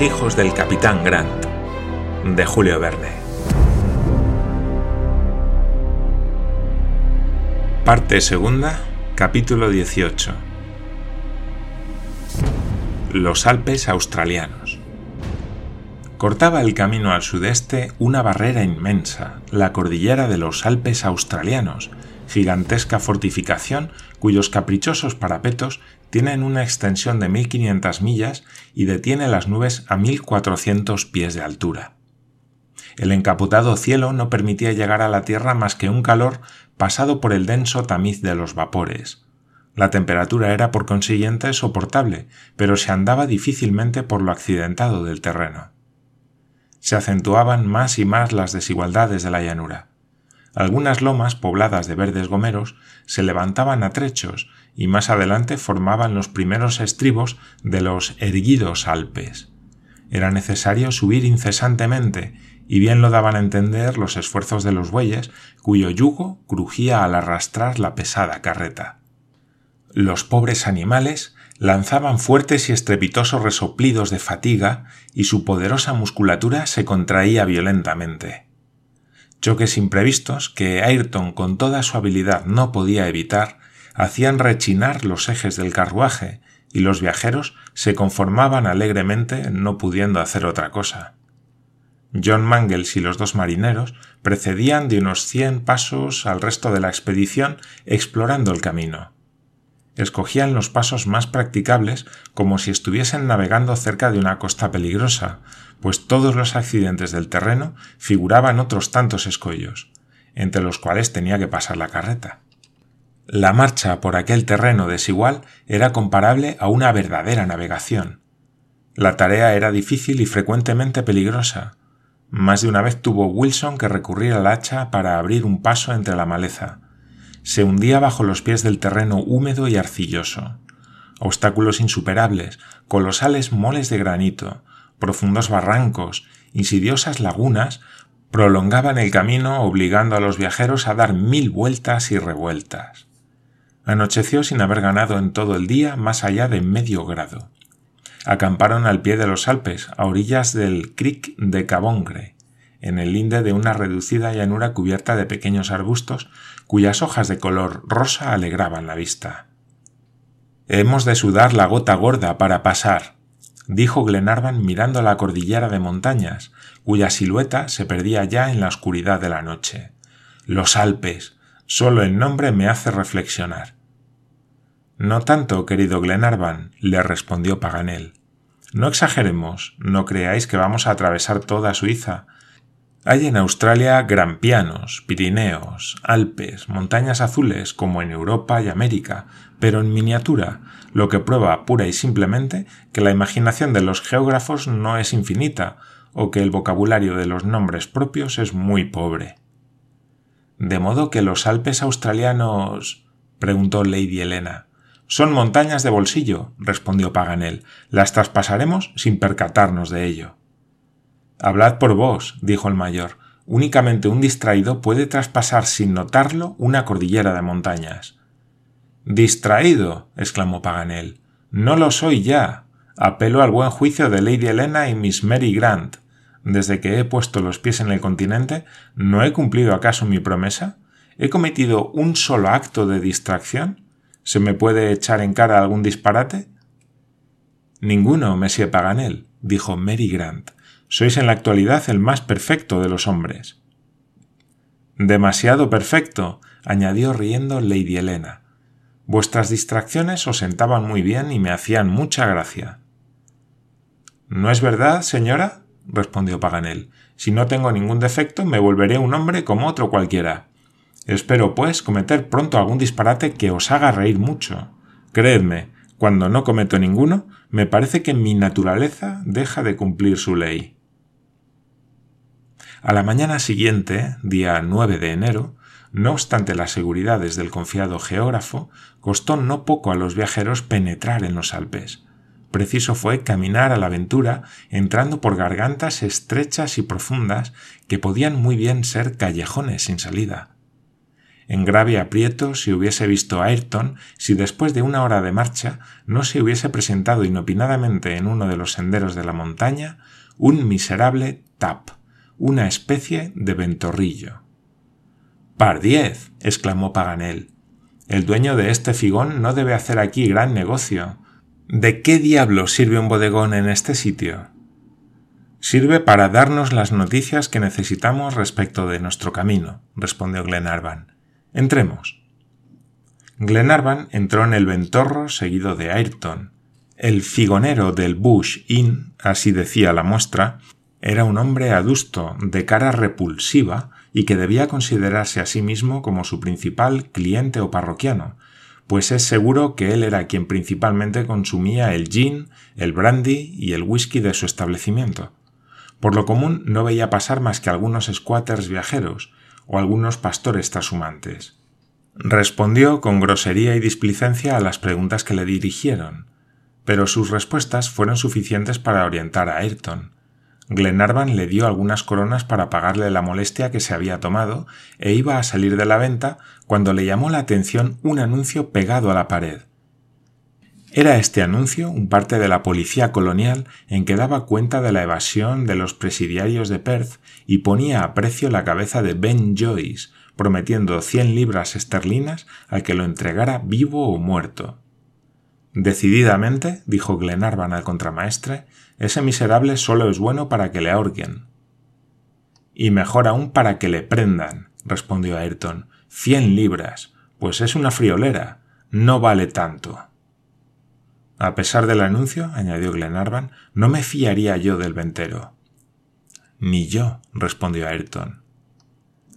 Hijos del capitán Grant, de Julio Verne. Parte segunda, capítulo 18. Los Alpes australianos. Cortaba el camino al sudeste una barrera inmensa, la cordillera de los Alpes australianos, gigantesca fortificación cuyos caprichosos parapetos tienen una extensión de 1500 millas y detiene las nubes a 1400 pies de altura. El encapotado cielo no permitía llegar a la tierra más que un calor pasado por el denso tamiz de los vapores. La temperatura era por consiguiente soportable, pero se andaba difícilmente por lo accidentado del terreno. Se acentuaban más y más las desigualdades de la llanura. Algunas lomas pobladas de verdes gomeros se levantaban a trechos y más adelante formaban los primeros estribos de los erguidos Alpes. Era necesario subir incesantemente y bien lo daban a entender los esfuerzos de los bueyes cuyo yugo crujía al arrastrar la pesada carreta. Los pobres animales lanzaban fuertes y estrepitosos resoplidos de fatiga y su poderosa musculatura se contraía violentamente choques imprevistos que Ayrton con toda su habilidad no podía evitar, hacían rechinar los ejes del carruaje, y los viajeros se conformaban alegremente no pudiendo hacer otra cosa. John Mangles y los dos marineros precedían de unos cien pasos al resto de la expedición explorando el camino escogían los pasos más practicables como si estuviesen navegando cerca de una costa peligrosa, pues todos los accidentes del terreno figuraban otros tantos escollos, entre los cuales tenía que pasar la carreta. La marcha por aquel terreno desigual era comparable a una verdadera navegación. La tarea era difícil y frecuentemente peligrosa. Más de una vez tuvo Wilson que recurrir al hacha para abrir un paso entre la maleza, se hundía bajo los pies del terreno húmedo y arcilloso. Obstáculos insuperables, colosales moles de granito, profundos barrancos, insidiosas lagunas, prolongaban el camino obligando a los viajeros a dar mil vueltas y revueltas. Anocheció sin haber ganado en todo el día más allá de medio grado. Acamparon al pie de los Alpes, a orillas del Creek de Cabongre, en el linde de una reducida llanura cubierta de pequeños arbustos cuyas hojas de color rosa alegraban la vista. Hemos de sudar la gota gorda para pasar, dijo Glenarvan mirando la cordillera de montañas, cuya silueta se perdía ya en la oscuridad de la noche. Los Alpes. Solo el nombre me hace reflexionar. No tanto, querido Glenarvan, le respondió Paganel. No exageremos, no creáis que vamos a atravesar toda Suiza, hay en Australia grampianos, Pirineos, Alpes, montañas azules como en Europa y América, pero en miniatura, lo que prueba pura y simplemente que la imaginación de los geógrafos no es infinita o que el vocabulario de los nombres propios es muy pobre. De modo que los Alpes australianos. preguntó Lady Helena. Son montañas de bolsillo, respondió Paganel. Las traspasaremos sin percatarnos de ello. Hablad por vos, dijo el mayor. Únicamente un distraído puede traspasar sin notarlo una cordillera de montañas. Distraído. exclamó Paganel. No lo soy ya. Apelo al buen juicio de Lady Helena y Miss Mary Grant. Desde que he puesto los pies en el continente, ¿no he cumplido acaso mi promesa? ¿He cometido un solo acto de distracción? ¿Se me puede echar en cara algún disparate? Ninguno, Monsieur Paganel, dijo Mary Grant. Sois en la actualidad el más perfecto de los hombres. Demasiado perfecto, añadió riendo Lady Helena. Vuestras distracciones os sentaban muy bien y me hacían mucha gracia. ¿No es verdad, señora? respondió Paganel. Si no tengo ningún defecto, me volveré un hombre como otro cualquiera. Espero, pues, cometer pronto algún disparate que os haga reír mucho. Creedme, cuando no cometo ninguno, me parece que mi naturaleza deja de cumplir su ley. A la mañana siguiente, día 9 de enero, no obstante las seguridades del confiado geógrafo, costó no poco a los viajeros penetrar en los Alpes. Preciso fue caminar a la aventura entrando por gargantas estrechas y profundas que podían muy bien ser callejones sin salida. en grave aprieto si hubiese visto a Ayrton si después de una hora de marcha no se hubiese presentado inopinadamente en uno de los senderos de la montaña un miserable tap, una especie de ventorrillo. Pardiez. exclamó Paganel. El dueño de este figón no debe hacer aquí gran negocio. ¿De qué diablo sirve un bodegón en este sitio? Sirve para darnos las noticias que necesitamos respecto de nuestro camino, respondió Glenarvan. Entremos. Glenarvan entró en el ventorro seguido de Ayrton. El figonero del Bush Inn, así decía la muestra, era un hombre adusto, de cara repulsiva, y que debía considerarse a sí mismo como su principal cliente o parroquiano, pues es seguro que él era quien principalmente consumía el gin, el brandy y el whisky de su establecimiento. Por lo común no veía pasar más que algunos squatters viajeros o algunos pastores trashumantes. Respondió con grosería y displicencia a las preguntas que le dirigieron, pero sus respuestas fueron suficientes para orientar a Ayrton. Glenarvan le dio algunas coronas para pagarle la molestia que se había tomado e iba a salir de la venta cuando le llamó la atención un anuncio pegado a la pared. Era este anuncio un parte de la policía colonial en que daba cuenta de la evasión de los presidiarios de Perth y ponía a precio la cabeza de Ben Joyce, prometiendo cien libras esterlinas al que lo entregara vivo o muerto. Decididamente, dijo Glenarvan al contramaestre, ese miserable solo es bueno para que le ahorquen. Y mejor aún para que le prendan, respondió Ayrton. Cien libras. Pues es una friolera. No vale tanto. A pesar del anuncio, añadió Glenarvan, no me fiaría yo del ventero. Ni yo, respondió Ayrton.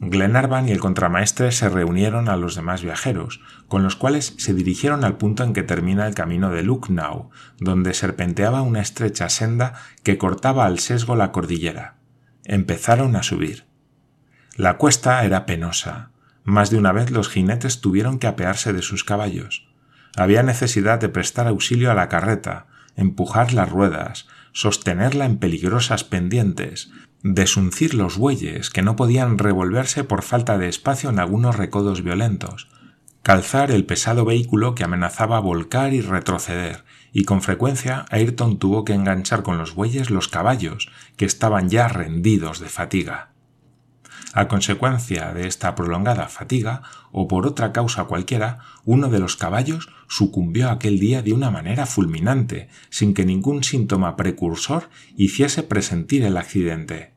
Glenarvan y el contramaestre se reunieron a los demás viajeros, con los cuales se dirigieron al punto en que termina el camino de Lucknow, donde serpenteaba una estrecha senda que cortaba al sesgo la cordillera. Empezaron a subir. La cuesta era penosa. Más de una vez los jinetes tuvieron que apearse de sus caballos. Había necesidad de prestar auxilio a la carreta, empujar las ruedas, sostenerla en peligrosas pendientes, desuncir los bueyes que no podían revolverse por falta de espacio en algunos recodos violentos, calzar el pesado vehículo que amenazaba volcar y retroceder, y con frecuencia Ayrton tuvo que enganchar con los bueyes los caballos, que estaban ya rendidos de fatiga. A consecuencia de esta prolongada fatiga, o por otra causa cualquiera, uno de los caballos sucumbió aquel día de una manera fulminante, sin que ningún síntoma precursor hiciese presentir el accidente.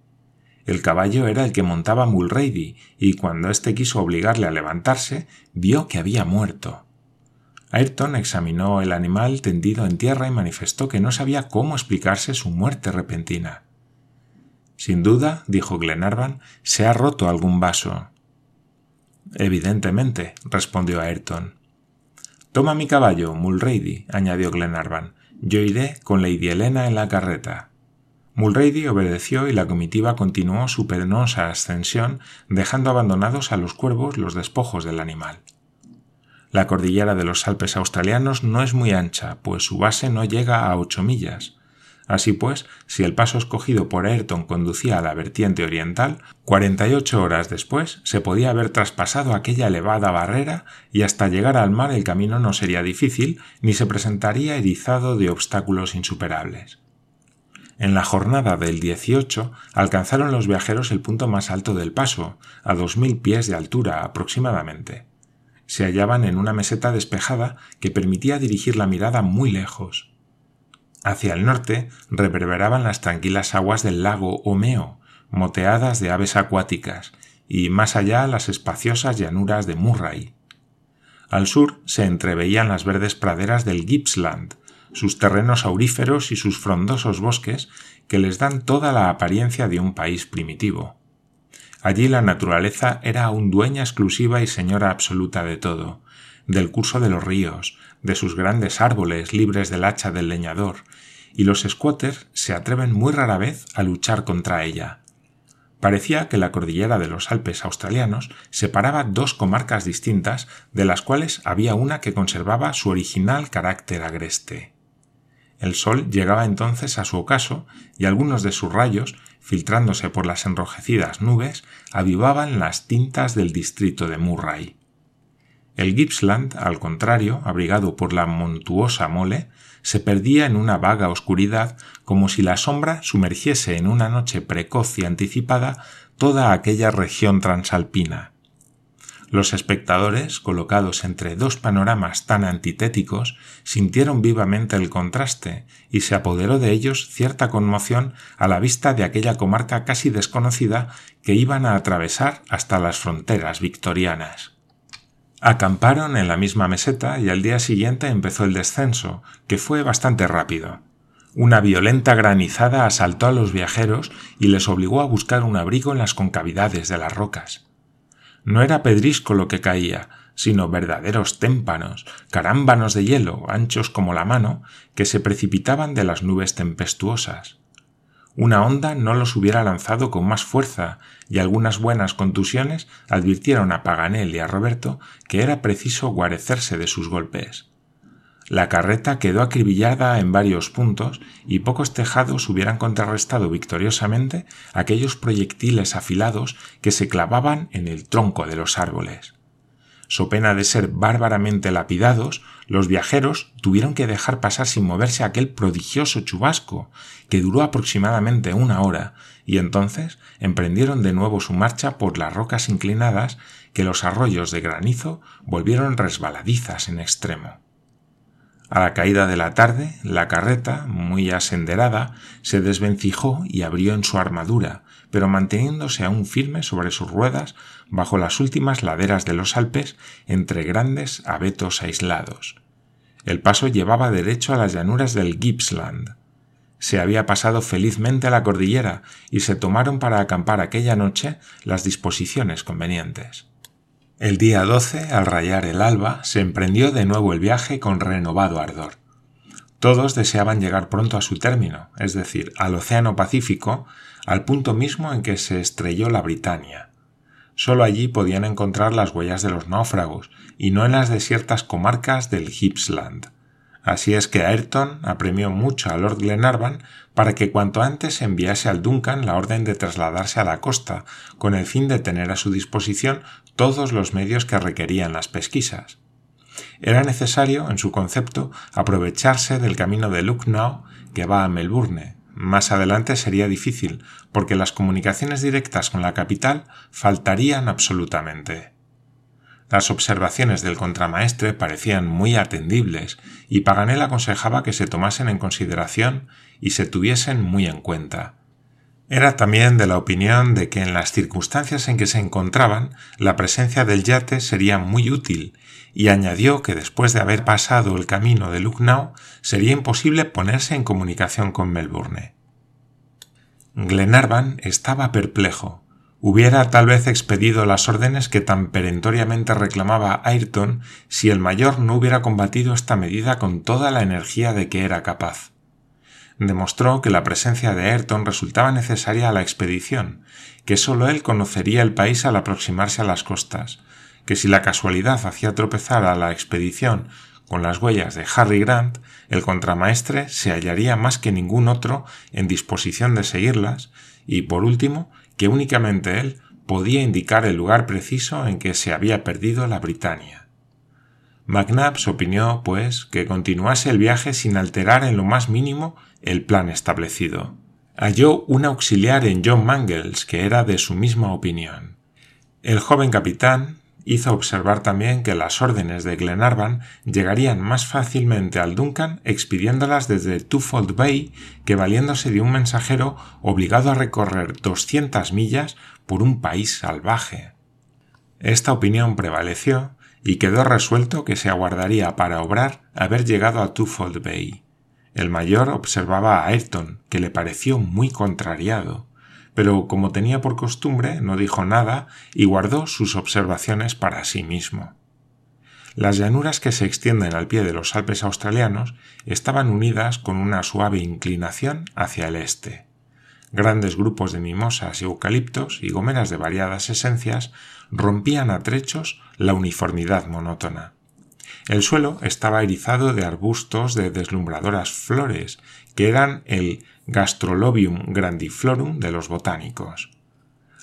El caballo era el que montaba Mulrady, y cuando éste quiso obligarle a levantarse, vio que había muerto. Ayrton examinó el animal tendido en tierra y manifestó que no sabía cómo explicarse su muerte repentina. Sin duda, dijo Glenarvan, se ha roto algún vaso. Evidentemente, respondió Ayrton. Toma mi caballo, Mulrady, añadió Glenarvan. Yo iré con Lady Helena en la carreta. Mulrady obedeció y la comitiva continuó su penosa ascensión, dejando abandonados a los cuervos los despojos del animal. La cordillera de los Alpes australianos no es muy ancha, pues su base no llega a ocho millas. Así pues, si el paso escogido por Ayrton conducía a la vertiente oriental, 48 horas después se podía haber traspasado aquella elevada barrera y hasta llegar al mar el camino no sería difícil ni se presentaría erizado de obstáculos insuperables. En la jornada del 18 alcanzaron los viajeros el punto más alto del paso, a dos mil pies de altura aproximadamente. Se hallaban en una meseta despejada que permitía dirigir la mirada muy lejos. Hacia el norte reverberaban las tranquilas aguas del lago Homeo, moteadas de aves acuáticas, y más allá las espaciosas llanuras de Murray. Al sur se entreveían las verdes praderas del Gippsland, sus terrenos auríferos y sus frondosos bosques que les dan toda la apariencia de un país primitivo. Allí la naturaleza era aún dueña exclusiva y señora absoluta de todo, del curso de los ríos, de sus grandes árboles libres del hacha del leñador, y los squatters se atreven muy rara vez a luchar contra ella. Parecía que la cordillera de los Alpes australianos separaba dos comarcas distintas, de las cuales había una que conservaba su original carácter agreste. El sol llegaba entonces a su ocaso y algunos de sus rayos, filtrándose por las enrojecidas nubes, avivaban las tintas del distrito de Murray. El Gippsland, al contrario, abrigado por la montuosa mole, se perdía en una vaga oscuridad como si la sombra sumergiese en una noche precoz y anticipada toda aquella región transalpina. Los espectadores, colocados entre dos panoramas tan antitéticos, sintieron vivamente el contraste y se apoderó de ellos cierta conmoción a la vista de aquella comarca casi desconocida que iban a atravesar hasta las fronteras victorianas. Acamparon en la misma meseta y al día siguiente empezó el descenso, que fue bastante rápido. Una violenta granizada asaltó a los viajeros y les obligó a buscar un abrigo en las concavidades de las rocas. No era pedrisco lo que caía, sino verdaderos témpanos, carámbanos de hielo, anchos como la mano, que se precipitaban de las nubes tempestuosas. Una onda no los hubiera lanzado con más fuerza, y algunas buenas contusiones advirtieron a Paganel y a Roberto que era preciso guarecerse de sus golpes. La carreta quedó acribillada en varios puntos y pocos tejados hubieran contrarrestado victoriosamente aquellos proyectiles afilados que se clavaban en el tronco de los árboles. So pena de ser bárbaramente lapidados, los viajeros tuvieron que dejar pasar sin moverse aquel prodigioso chubasco, que duró aproximadamente una hora, y entonces emprendieron de nuevo su marcha por las rocas inclinadas que los arroyos de granizo volvieron resbaladizas en extremo. A la caída de la tarde, la carreta, muy asenderada, se desvencijó y abrió en su armadura, pero manteniéndose aún firme sobre sus ruedas bajo las últimas laderas de los Alpes entre grandes abetos aislados. El paso llevaba derecho a las llanuras del Gippsland. Se había pasado felizmente a la cordillera y se tomaron para acampar aquella noche las disposiciones convenientes. El día 12, al rayar el alba, se emprendió de nuevo el viaje con renovado ardor. Todos deseaban llegar pronto a su término, es decir, al Océano Pacífico, al punto mismo en que se estrelló la Britania. Solo allí podían encontrar las huellas de los náufragos, y no en las desiertas comarcas del Gippsland. Así es que Ayrton apremió mucho a Lord Glenarvan para que cuanto antes enviase al Duncan la orden de trasladarse a la costa, con el fin de tener a su disposición todos los medios que requerían las pesquisas. Era necesario, en su concepto, aprovecharse del camino de Lucknow que va a Melbourne. Más adelante sería difícil, porque las comunicaciones directas con la capital faltarían absolutamente. Las observaciones del contramaestre parecían muy atendibles y Paganel aconsejaba que se tomasen en consideración y se tuviesen muy en cuenta. Era también de la opinión de que en las circunstancias en que se encontraban la presencia del yate sería muy útil y añadió que después de haber pasado el camino de Lucknow sería imposible ponerse en comunicación con Melbourne. Glenarvan estaba perplejo hubiera tal vez expedido las órdenes que tan perentoriamente reclamaba Ayrton si el mayor no hubiera combatido esta medida con toda la energía de que era capaz. Demostró que la presencia de Ayrton resultaba necesaria a la expedición, que sólo él conocería el país al aproximarse a las costas, que si la casualidad hacía tropezar a la expedición con las huellas de Harry Grant, el contramaestre se hallaría más que ningún otro en disposición de seguirlas, y por último, que únicamente él podía indicar el lugar preciso en que se había perdido la Britania. McNabbs opinó, pues, que continuase el viaje sin alterar en lo más mínimo el plan establecido. Halló un auxiliar en John Mangles que era de su misma opinión. El joven capitán, hizo observar también que las órdenes de Glenarvan llegarían más fácilmente al Duncan expidiéndolas desde Twofold Bay que valiéndose de un mensajero obligado a recorrer doscientas millas por un país salvaje. Esta opinión prevaleció y quedó resuelto que se aguardaría para obrar haber llegado a Twofold Bay. El mayor observaba a Ayrton, que le pareció muy contrariado pero como tenía por costumbre no dijo nada y guardó sus observaciones para sí mismo. Las llanuras que se extienden al pie de los Alpes australianos estaban unidas con una suave inclinación hacia el este. Grandes grupos de mimosas y eucaliptos y gomeras de variadas esencias rompían a trechos la uniformidad monótona. El suelo estaba erizado de arbustos de deslumbradoras flores, que eran el Gastrolobium grandiflorum de los botánicos.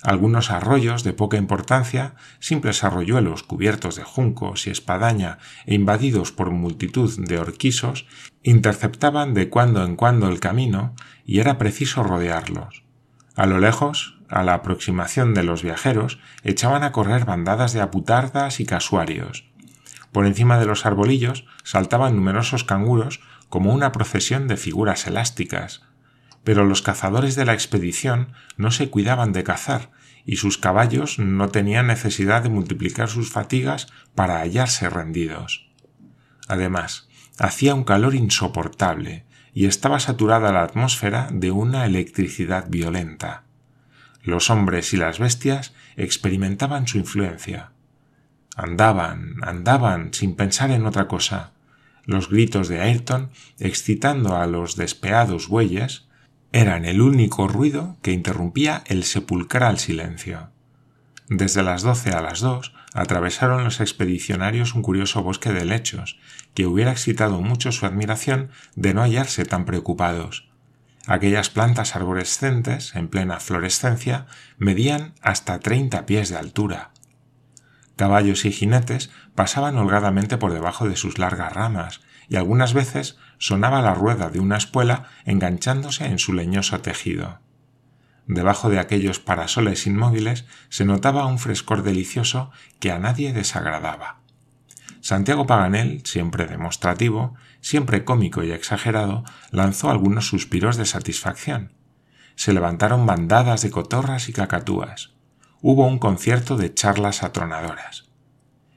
algunos arroyos de poca importancia, simples arroyuelos cubiertos de juncos y espadaña e invadidos por multitud de orquisos, interceptaban de cuando en cuando el camino y era preciso rodearlos. A lo lejos, a la aproximación de los viajeros, echaban a correr bandadas de aputardas y casuarios. Por encima de los arbolillos saltaban numerosos canguros como una procesión de figuras elásticas, pero los cazadores de la expedición no se cuidaban de cazar, y sus caballos no tenían necesidad de multiplicar sus fatigas para hallarse rendidos. Además, hacía un calor insoportable, y estaba saturada la atmósfera de una electricidad violenta. Los hombres y las bestias experimentaban su influencia. Andaban, andaban, sin pensar en otra cosa. Los gritos de Ayrton, excitando a los despeados bueyes, eran el único ruido que interrumpía el sepulcral silencio. Desde las doce a las dos atravesaron los expedicionarios un curioso bosque de lechos, que hubiera excitado mucho su admiración de no hallarse tan preocupados. Aquellas plantas arborescentes, en plena florescencia, medían hasta treinta pies de altura. Caballos y jinetes pasaban holgadamente por debajo de sus largas ramas, y algunas veces sonaba la rueda de una espuela enganchándose en su leñoso tejido. Debajo de aquellos parasoles inmóviles se notaba un frescor delicioso que a nadie desagradaba. Santiago Paganel, siempre demostrativo, siempre cómico y exagerado, lanzó algunos suspiros de satisfacción. Se levantaron bandadas de cotorras y cacatúas. Hubo un concierto de charlas atronadoras.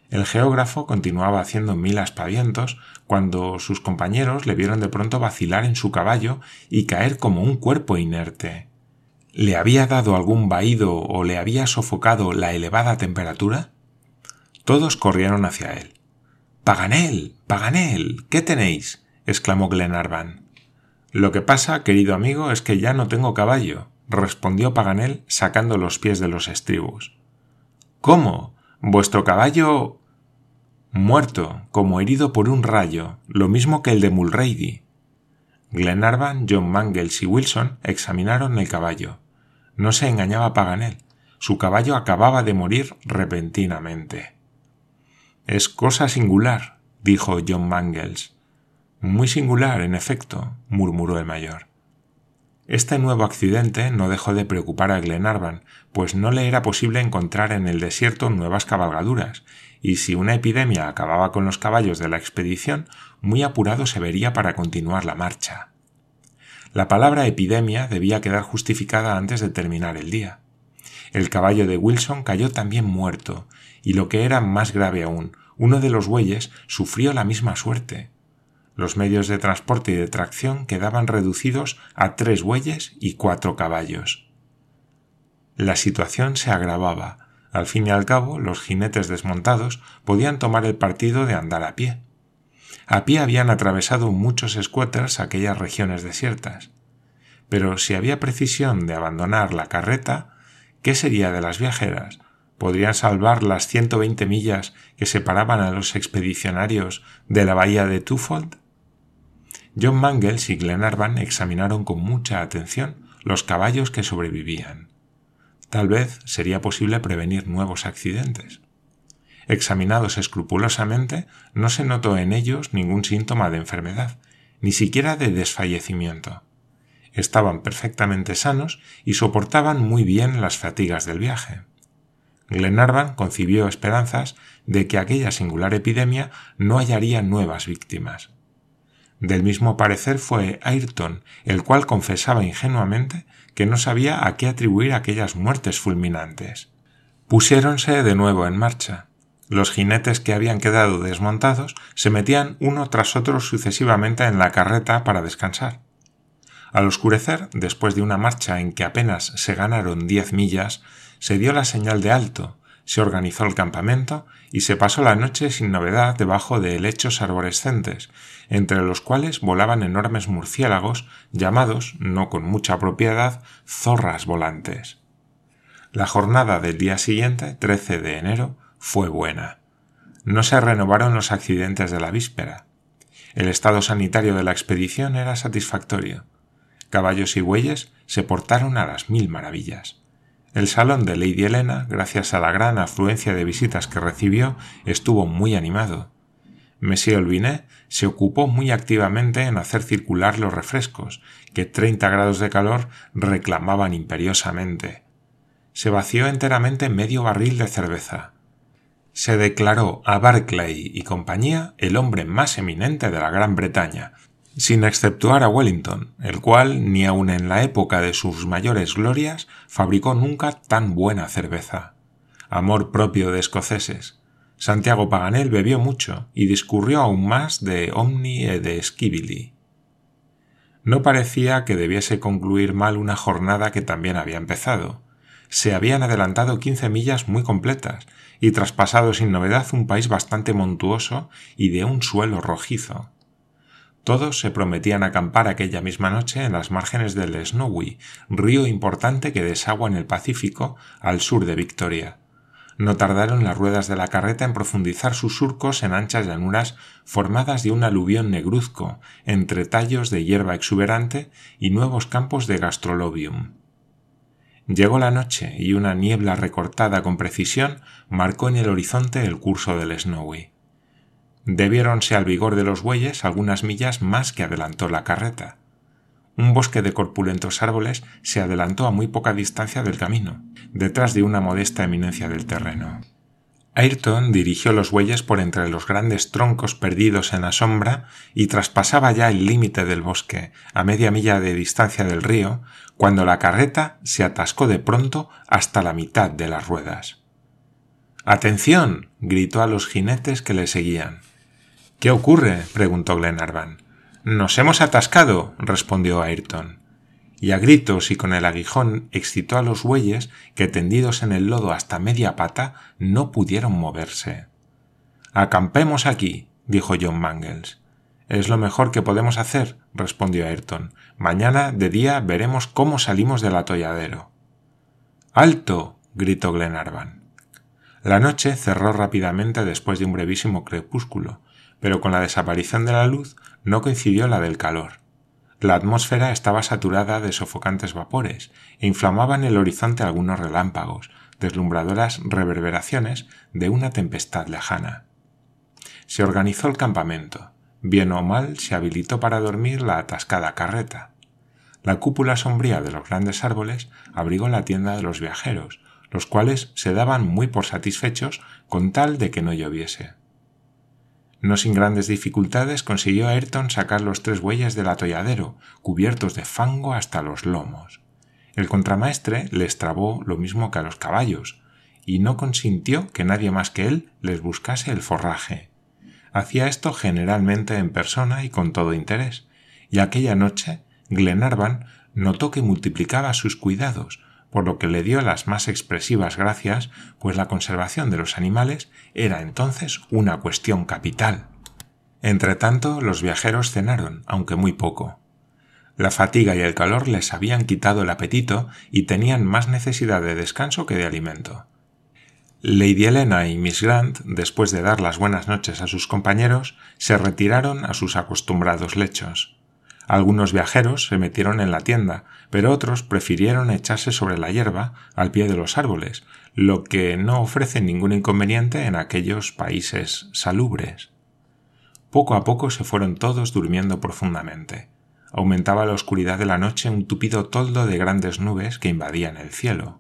El geógrafo continuaba haciendo mil aspavientos cuando sus compañeros le vieron de pronto vacilar en su caballo y caer como un cuerpo inerte. ¿Le había dado algún vaído o le había sofocado la elevada temperatura? Todos corrieron hacia él. Paganel. Paganel. ¿Qué tenéis? exclamó Glenarvan. Lo que pasa, querido amigo, es que ya no tengo caballo, respondió Paganel sacando los pies de los estribos. ¿Cómo? Vuestro caballo. muerto, como herido por un rayo, lo mismo que el de Mulrady. Glenarvan, John Mangles y Wilson examinaron el caballo. No se engañaba Paganel. Su caballo acababa de morir repentinamente. Es cosa singular, dijo John Mangles. Muy singular, en efecto, murmuró el mayor. Este nuevo accidente no dejó de preocupar a Glenarvan, pues no le era posible encontrar en el desierto nuevas cabalgaduras, y si una epidemia acababa con los caballos de la expedición, muy apurado se vería para continuar la marcha. La palabra epidemia debía quedar justificada antes de terminar el día. El caballo de Wilson cayó también muerto, y lo que era más grave aún, uno de los bueyes sufrió la misma suerte. Los medios de transporte y de tracción quedaban reducidos a tres bueyes y cuatro caballos. La situación se agravaba. Al fin y al cabo, los jinetes desmontados podían tomar el partido de andar a pie. A pie habían atravesado muchos squatters aquellas regiones desiertas. Pero si había precisión de abandonar la carreta, ¿qué sería de las viajeras? ¿Podrían salvar las 120 millas que separaban a los expedicionarios de la bahía de Twofold? John Mangles y Glenarvan examinaron con mucha atención los caballos que sobrevivían. Tal vez sería posible prevenir nuevos accidentes. Examinados escrupulosamente, no se notó en ellos ningún síntoma de enfermedad, ni siquiera de desfallecimiento. Estaban perfectamente sanos y soportaban muy bien las fatigas del viaje. Glenarvan concibió esperanzas de que aquella singular epidemia no hallaría nuevas víctimas. Del mismo parecer fue Ayrton, el cual confesaba ingenuamente que no sabía a qué atribuir aquellas muertes fulminantes. Pusiéronse de nuevo en marcha. Los jinetes que habían quedado desmontados se metían uno tras otro sucesivamente en la carreta para descansar. Al oscurecer, después de una marcha en que apenas se ganaron diez millas, se dio la señal de alto, se organizó el campamento y se pasó la noche sin novedad debajo de helechos arborescentes, entre los cuales volaban enormes murciélagos llamados, no con mucha propiedad, zorras volantes. La jornada del día siguiente, 13 de enero, fue buena. No se renovaron los accidentes de la víspera. El estado sanitario de la expedición era satisfactorio. Caballos y bueyes se portaron a las mil maravillas. El salón de Lady Helena, gracias a la gran afluencia de visitas que recibió, estuvo muy animado. Monsieur Olvinet se ocupó muy activamente en hacer circular los refrescos, que 30 grados de calor reclamaban imperiosamente. Se vació enteramente medio barril de cerveza. Se declaró a Barclay y compañía el hombre más eminente de la Gran Bretaña, sin exceptuar a Wellington, el cual, ni aun en la época de sus mayores glorias, fabricó nunca tan buena cerveza. Amor propio de escoceses, Santiago Paganel bebió mucho y discurrió aún más de Omni e de Skibili. No parecía que debiese concluir mal una jornada que también había empezado. Se habían adelantado quince millas muy completas y traspasado sin novedad un país bastante montuoso y de un suelo rojizo. Todos se prometían acampar aquella misma noche en las márgenes del Snowy, río importante que desagua en el Pacífico al sur de Victoria no tardaron las ruedas de la carreta en profundizar sus surcos en anchas llanuras formadas de un aluvión negruzco, entre tallos de hierba exuberante y nuevos campos de gastrolobium. Llegó la noche y una niebla recortada con precisión marcó en el horizonte el curso del Snowy. Debiéronse al vigor de los bueyes algunas millas más que adelantó la carreta un bosque de corpulentos árboles se adelantó a muy poca distancia del camino, detrás de una modesta eminencia del terreno. Ayrton dirigió los bueyes por entre los grandes troncos perdidos en la sombra y traspasaba ya el límite del bosque, a media milla de distancia del río, cuando la carreta se atascó de pronto hasta la mitad de las ruedas. Atención. gritó a los jinetes que le seguían. ¿Qué ocurre? preguntó Glenarvan. Nos hemos atascado, respondió Ayrton. Y a gritos y con el aguijón excitó a los bueyes que tendidos en el lodo hasta media pata no pudieron moverse. Acampemos aquí, dijo John Mangles. Es lo mejor que podemos hacer, respondió Ayrton. Mañana de día veremos cómo salimos del atolladero. ¡Alto! gritó Glenarvan. La noche cerró rápidamente después de un brevísimo crepúsculo, pero con la desaparición de la luz no coincidió la del calor. La atmósfera estaba saturada de sofocantes vapores e inflamaban el horizonte algunos relámpagos, deslumbradoras reverberaciones de una tempestad lejana. Se organizó el campamento. Bien o mal se habilitó para dormir la atascada carreta. La cúpula sombría de los grandes árboles abrigó la tienda de los viajeros, los cuales se daban muy por satisfechos con tal de que no lloviese. No sin grandes dificultades consiguió Ayrton sacar los tres bueyes del atolladero, cubiertos de fango hasta los lomos. El contramaestre les trabó lo mismo que a los caballos, y no consintió que nadie más que él les buscase el forraje. Hacía esto generalmente en persona y con todo interés, y aquella noche Glenarvan notó que multiplicaba sus cuidados, por lo que le dio las más expresivas gracias, pues la conservación de los animales era entonces una cuestión capital. Entretanto, los viajeros cenaron, aunque muy poco. La fatiga y el calor les habían quitado el apetito y tenían más necesidad de descanso que de alimento. Lady Helena y Miss Grant, después de dar las buenas noches a sus compañeros, se retiraron a sus acostumbrados lechos. Algunos viajeros se metieron en la tienda, pero otros prefirieron echarse sobre la hierba al pie de los árboles, lo que no ofrece ningún inconveniente en aquellos países salubres. Poco a poco se fueron todos durmiendo profundamente. Aumentaba la oscuridad de la noche un tupido toldo de grandes nubes que invadían el cielo.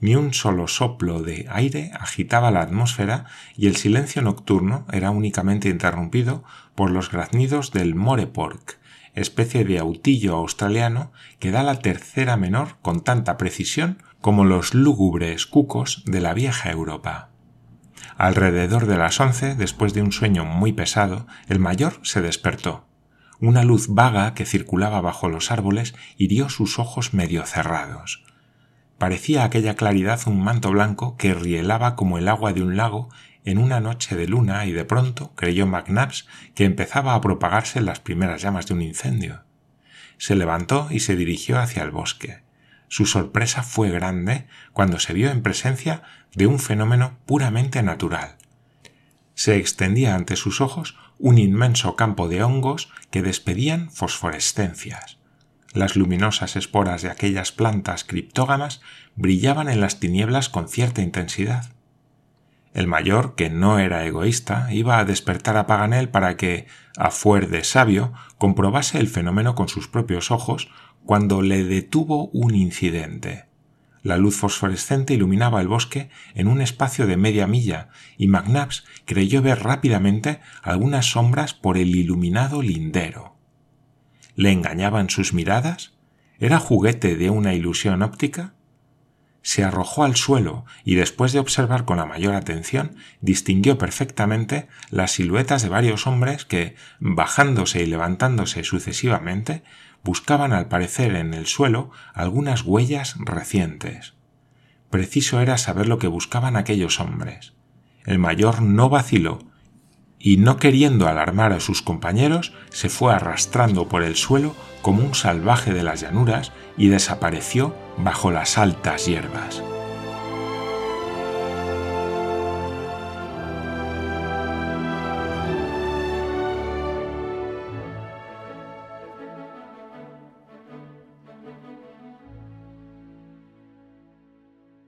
Ni un solo soplo de aire agitaba la atmósfera y el silencio nocturno era únicamente interrumpido por los graznidos del morepork, especie de autillo australiano que da la tercera menor con tanta precisión como los lúgubres cucos de la vieja Europa. Alrededor de las once, después de un sueño muy pesado, el mayor se despertó. Una luz vaga que circulaba bajo los árboles hirió sus ojos medio cerrados. Parecía aquella claridad un manto blanco que rielaba como el agua de un lago en una noche de luna y de pronto creyó McNabbs que empezaba a propagarse las primeras llamas de un incendio. Se levantó y se dirigió hacia el bosque. Su sorpresa fue grande cuando se vio en presencia de un fenómeno puramente natural. Se extendía ante sus ojos un inmenso campo de hongos que despedían fosforescencias. Las luminosas esporas de aquellas plantas criptógamas brillaban en las tinieblas con cierta intensidad. El mayor, que no era egoísta, iba a despertar a Paganel para que, a fuer de sabio, comprobase el fenómeno con sus propios ojos cuando le detuvo un incidente. La luz fosforescente iluminaba el bosque en un espacio de media milla y McNabbs creyó ver rápidamente algunas sombras por el iluminado lindero. ¿Le engañaban sus miradas? ¿Era juguete de una ilusión óptica? Se arrojó al suelo y después de observar con la mayor atención distinguió perfectamente las siluetas de varios hombres que, bajándose y levantándose sucesivamente, buscaban al parecer en el suelo algunas huellas recientes. Preciso era saber lo que buscaban aquellos hombres. El mayor no vaciló y no queriendo alarmar a sus compañeros, se fue arrastrando por el suelo como un salvaje de las llanuras y desapareció bajo las altas hierbas.